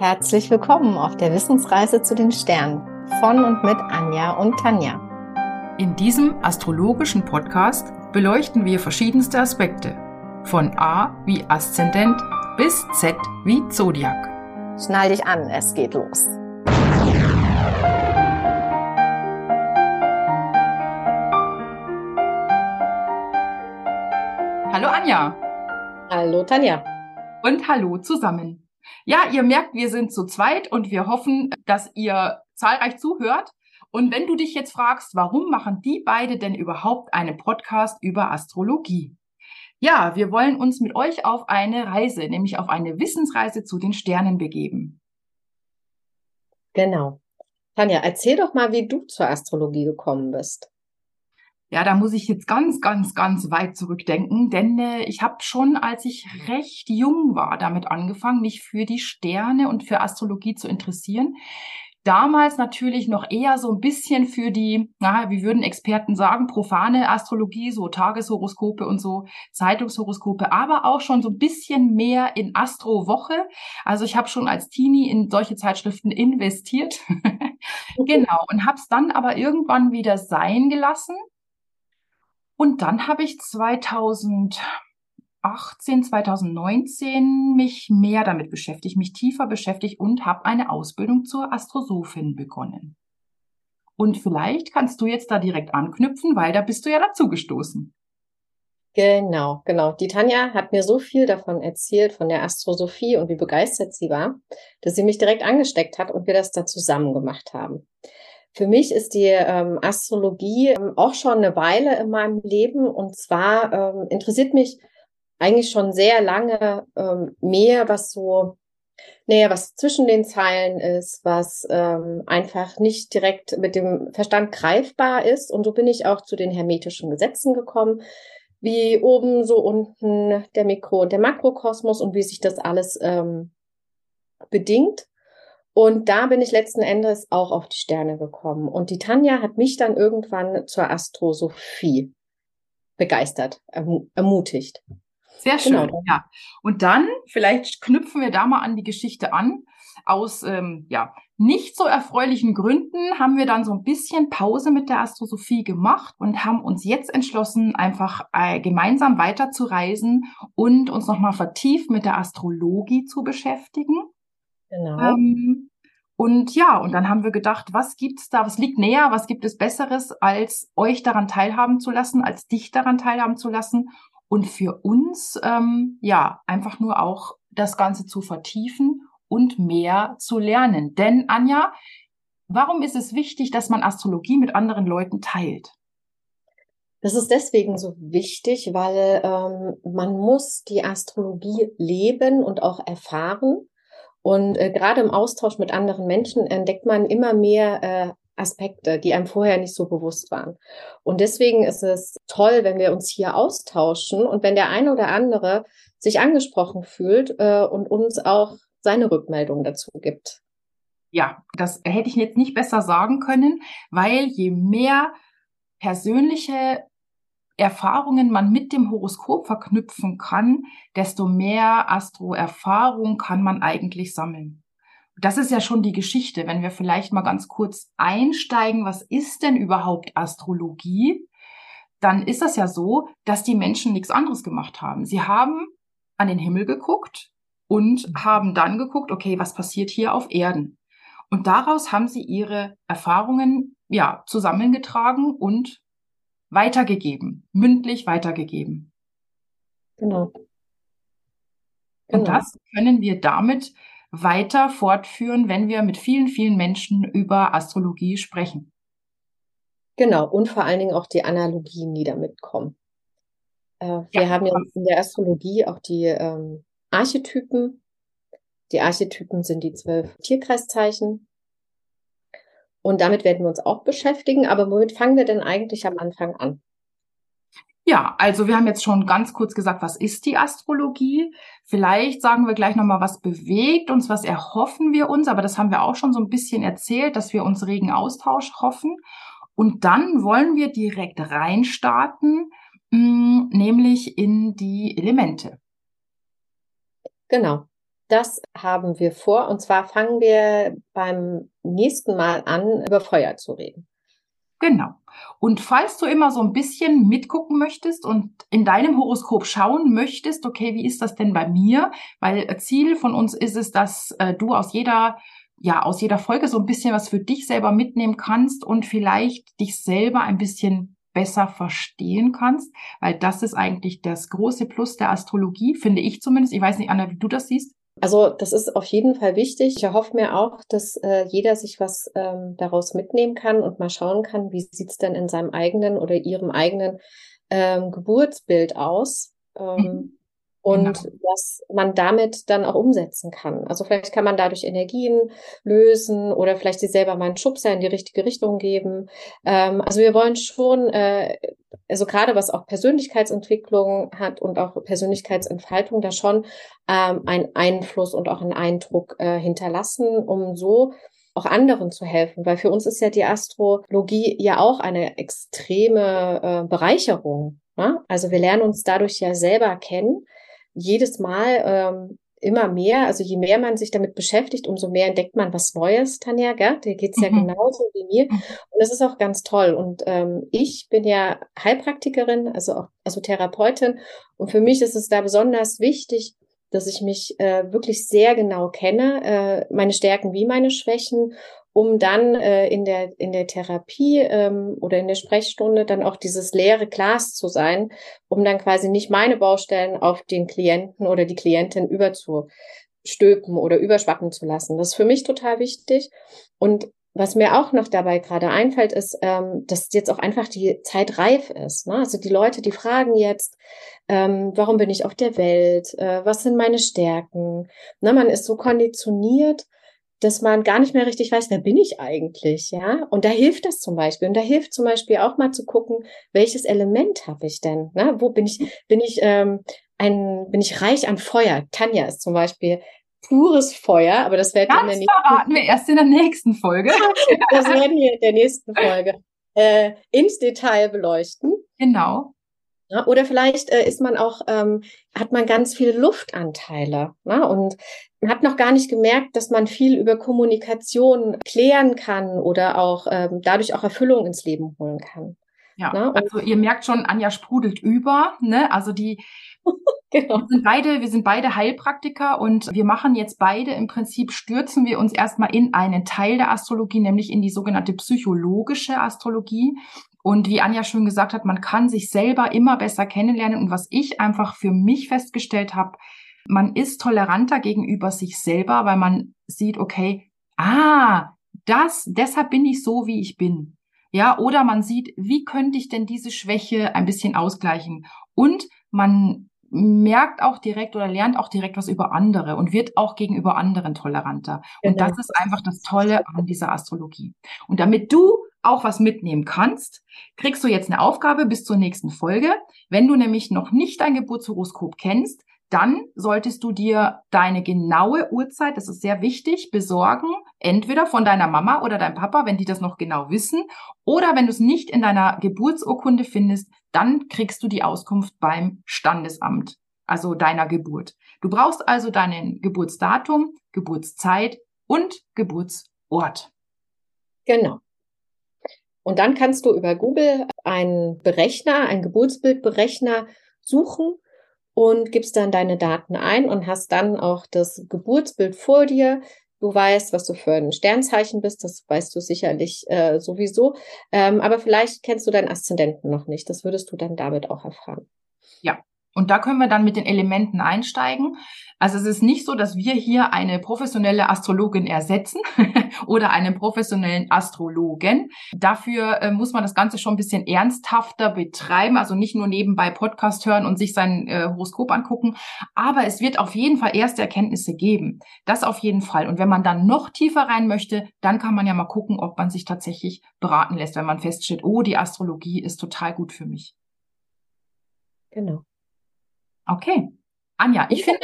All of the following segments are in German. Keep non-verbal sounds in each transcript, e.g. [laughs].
Herzlich willkommen auf der Wissensreise zu den Sternen von und mit Anja und Tanja. In diesem astrologischen Podcast beleuchten wir verschiedenste Aspekte, von A wie Aszendent bis Z wie Zodiac. Schnall dich an, es geht los. Hallo Anja. Hallo Tanja. Und hallo zusammen. Ja, ihr merkt, wir sind zu zweit und wir hoffen, dass ihr zahlreich zuhört. Und wenn du dich jetzt fragst, warum machen die beide denn überhaupt einen Podcast über Astrologie? Ja, wir wollen uns mit euch auf eine Reise, nämlich auf eine Wissensreise zu den Sternen begeben. Genau. Tanja, erzähl doch mal, wie du zur Astrologie gekommen bist. Ja, da muss ich jetzt ganz, ganz, ganz weit zurückdenken, denn äh, ich habe schon, als ich recht jung war, damit angefangen, mich für die Sterne und für Astrologie zu interessieren. Damals natürlich noch eher so ein bisschen für die, na, wie würden Experten sagen, profane Astrologie, so Tageshoroskope und so, Zeitungshoroskope, aber auch schon so ein bisschen mehr in Astrowoche. Also ich habe schon als Teenie in solche Zeitschriften investiert. [laughs] genau, und habe es dann aber irgendwann wieder sein gelassen und dann habe ich 2018, 2019 mich mehr damit beschäftigt, mich tiefer beschäftigt und habe eine Ausbildung zur Astrosophin begonnen. Und vielleicht kannst du jetzt da direkt anknüpfen, weil da bist du ja dazu gestoßen. Genau, genau. Die Tanja hat mir so viel davon erzählt, von der Astrosophie und wie begeistert sie war, dass sie mich direkt angesteckt hat und wir das da zusammen gemacht haben. Für mich ist die ähm, Astrologie ähm, auch schon eine Weile in meinem Leben und zwar ähm, interessiert mich eigentlich schon sehr lange ähm, mehr, was so, naja, was zwischen den Zeilen ist, was ähm, einfach nicht direkt mit dem Verstand greifbar ist. Und so bin ich auch zu den hermetischen Gesetzen gekommen, wie oben, so unten der Mikro- und der Makrokosmos und wie sich das alles ähm, bedingt. Und da bin ich letzten Endes auch auf die Sterne gekommen. Und die Tanja hat mich dann irgendwann zur Astrosophie begeistert, erm ermutigt. Sehr schön, genau. ja. Und dann, vielleicht knüpfen wir da mal an die Geschichte an. Aus ähm, ja, nicht so erfreulichen Gründen haben wir dann so ein bisschen Pause mit der Astrosophie gemacht und haben uns jetzt entschlossen, einfach äh, gemeinsam weiter zu reisen und uns nochmal vertieft mit der Astrologie zu beschäftigen. Genau. Ähm, und ja, und dann haben wir gedacht, was gibt's da, was liegt näher, was gibt es Besseres, als euch daran teilhaben zu lassen, als dich daran teilhaben zu lassen und für uns, ähm, ja, einfach nur auch das Ganze zu vertiefen und mehr zu lernen. Denn Anja, warum ist es wichtig, dass man Astrologie mit anderen Leuten teilt? Das ist deswegen so wichtig, weil ähm, man muss die Astrologie leben und auch erfahren. Und äh, gerade im Austausch mit anderen Menschen entdeckt man immer mehr äh, Aspekte, die einem vorher nicht so bewusst waren. Und deswegen ist es toll, wenn wir uns hier austauschen und wenn der eine oder andere sich angesprochen fühlt äh, und uns auch seine Rückmeldung dazu gibt. Ja, das hätte ich jetzt nicht besser sagen können, weil je mehr persönliche Erfahrungen man mit dem Horoskop verknüpfen kann, desto mehr Astro-Erfahrung kann man eigentlich sammeln. Das ist ja schon die Geschichte, wenn wir vielleicht mal ganz kurz einsteigen, was ist denn überhaupt Astrologie? Dann ist das ja so, dass die Menschen nichts anderes gemacht haben. Sie haben an den Himmel geguckt und haben dann geguckt, okay, was passiert hier auf Erden? Und daraus haben sie ihre Erfahrungen ja zusammengetragen und weitergegeben, mündlich weitergegeben. Genau. genau. Und das können wir damit weiter fortführen, wenn wir mit vielen, vielen Menschen über Astrologie sprechen. Genau, und vor allen Dingen auch die Analogien, die da mitkommen. Äh, wir ja. haben ja in der Astrologie auch die ähm, Archetypen. Die Archetypen sind die zwölf Tierkreiszeichen. Und damit werden wir uns auch beschäftigen. Aber womit fangen wir denn eigentlich am Anfang an? Ja, also wir haben jetzt schon ganz kurz gesagt, was ist die Astrologie? Vielleicht sagen wir gleich nochmal, was bewegt uns, was erhoffen wir uns, aber das haben wir auch schon so ein bisschen erzählt, dass wir uns regen Austausch hoffen. Und dann wollen wir direkt reinstarten, mm, nämlich in die Elemente. Genau. Das haben wir vor. Und zwar fangen wir beim nächsten Mal an, über Feuer zu reden. Genau. Und falls du immer so ein bisschen mitgucken möchtest und in deinem Horoskop schauen möchtest, okay, wie ist das denn bei mir? Weil Ziel von uns ist es, dass äh, du aus jeder ja, aus jeder Folge so ein bisschen was für dich selber mitnehmen kannst und vielleicht dich selber ein bisschen besser verstehen kannst, weil das ist eigentlich das große Plus der Astrologie, finde ich zumindest. Ich weiß nicht, Anna, wie du das siehst. Also das ist auf jeden Fall wichtig. Ich erhoffe mir auch, dass äh, jeder sich was ähm, daraus mitnehmen kann und mal schauen kann, wie sieht's denn in seinem eigenen oder ihrem eigenen ähm, Geburtsbild aus. Ähm, mhm und genau. was man damit dann auch umsetzen kann. Also vielleicht kann man dadurch Energien lösen oder vielleicht sich selber mal einen Schubser in die richtige Richtung geben. Ähm, also wir wollen schon, äh, also gerade was auch Persönlichkeitsentwicklung hat und auch Persönlichkeitsentfaltung, da schon ähm, einen Einfluss und auch einen Eindruck äh, hinterlassen, um so auch anderen zu helfen, weil für uns ist ja die Astrologie ja auch eine extreme äh, Bereicherung. Ne? Also wir lernen uns dadurch ja selber kennen jedes Mal ähm, immer mehr, also je mehr man sich damit beschäftigt, umso mehr entdeckt man was Neues, Tanja, gell? Dir geht's ja mhm. genauso wie mir. Mhm. Und das ist auch ganz toll. Und ähm, ich bin ja Heilpraktikerin, also auch also Therapeutin. Und für mich ist es da besonders wichtig, dass ich mich äh, wirklich sehr genau kenne, äh, meine Stärken wie meine Schwächen um dann äh, in der in der Therapie ähm, oder in der Sprechstunde dann auch dieses leere Glas zu sein, um dann quasi nicht meine Baustellen auf den Klienten oder die Klientin überzustülpen oder überschwappen zu lassen. Das ist für mich total wichtig. Und was mir auch noch dabei gerade einfällt, ist, ähm, dass jetzt auch einfach die Zeit reif ist. Ne? Also die Leute, die fragen jetzt, ähm, warum bin ich auf der Welt? Äh, was sind meine Stärken? Ne, man ist so konditioniert, dass man gar nicht mehr richtig weiß, wer bin ich eigentlich, ja? Und da hilft das zum Beispiel. Und da hilft zum Beispiel auch mal zu gucken, welches Element habe ich denn? Ne? Wo bin ich, bin ich ähm, ein, bin ich reich an Feuer? Tanja ist zum Beispiel pures Feuer, aber das werden wir in verraten wir erst in der nächsten Folge. [laughs] das werden wir in der nächsten Folge äh, ins Detail beleuchten. Genau. Ja, oder vielleicht äh, ist man auch, ähm, hat man ganz viele Luftanteile ne? und hat noch gar nicht gemerkt, dass man viel über Kommunikation klären kann oder auch ähm, dadurch auch Erfüllung ins Leben holen kann. Ja, ne? also ihr merkt schon, Anja sprudelt über. Ne? Also die [laughs] [laughs] genau. wir sind beide, wir sind beide Heilpraktiker und wir machen jetzt beide im Prinzip stürzen wir uns erstmal in einen Teil der Astrologie, nämlich in die sogenannte psychologische Astrologie. Und wie Anja schon gesagt hat, man kann sich selber immer besser kennenlernen. Und was ich einfach für mich festgestellt habe, man ist toleranter gegenüber sich selber, weil man sieht, okay, ah, das, deshalb bin ich so, wie ich bin. Ja, oder man sieht, wie könnte ich denn diese Schwäche ein bisschen ausgleichen? Und man merkt auch direkt oder lernt auch direkt was über andere und wird auch gegenüber anderen toleranter. Und genau. das ist einfach das Tolle an dieser Astrologie. Und damit du auch was mitnehmen kannst, kriegst du jetzt eine Aufgabe bis zur nächsten Folge. Wenn du nämlich noch nicht dein Geburtshoroskop kennst, dann solltest du dir deine genaue Uhrzeit, das ist sehr wichtig, besorgen, entweder von deiner Mama oder deinem Papa, wenn die das noch genau wissen, oder wenn du es nicht in deiner Geburtsurkunde findest, dann kriegst du die Auskunft beim Standesamt, also deiner Geburt. Du brauchst also deinen Geburtsdatum, Geburtszeit und Geburtsort. Genau. Und dann kannst du über Google einen Berechner, einen Geburtsbildberechner suchen und gibst dann deine Daten ein und hast dann auch das Geburtsbild vor dir. Du weißt, was du für ein Sternzeichen bist, das weißt du sicherlich äh, sowieso. Ähm, aber vielleicht kennst du deinen Aszendenten noch nicht. Das würdest du dann damit auch erfahren. Ja, und da können wir dann mit den Elementen einsteigen. Also es ist nicht so, dass wir hier eine professionelle Astrologin ersetzen [laughs] oder einen professionellen Astrologen. Dafür äh, muss man das Ganze schon ein bisschen ernsthafter betreiben, also nicht nur nebenbei Podcast hören und sich sein äh, Horoskop angucken. Aber es wird auf jeden Fall erste Erkenntnisse geben. Das auf jeden Fall. Und wenn man dann noch tiefer rein möchte, dann kann man ja mal gucken, ob man sich tatsächlich beraten lässt, wenn man feststellt, oh, die Astrologie ist total gut für mich. Genau. Okay. Anja, ich finde,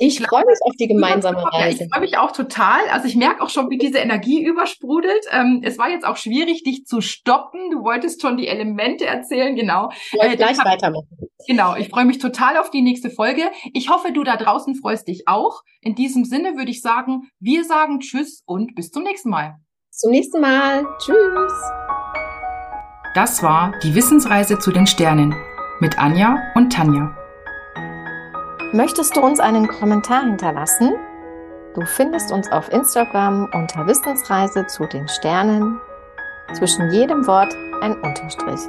Ich freue mich auf die gemeinsame Reise. Ja, ich freue mich auch total. Also ich merke auch schon, wie diese Energie übersprudelt. Ähm, es war jetzt auch schwierig, dich zu stoppen. Du wolltest schon die Elemente erzählen, genau. Ich äh, gleich weitermachen. Genau, ich freue mich total auf die nächste Folge. Ich hoffe, du da draußen freust dich auch. In diesem Sinne würde ich sagen, wir sagen Tschüss und bis zum nächsten Mal. Zum nächsten Mal. Tschüss. Das war die Wissensreise zu den Sternen mit Anja und Tanja. Möchtest du uns einen Kommentar hinterlassen? Du findest uns auf Instagram unter Wissensreise zu den Sternen. Zwischen jedem Wort ein Unterstrich.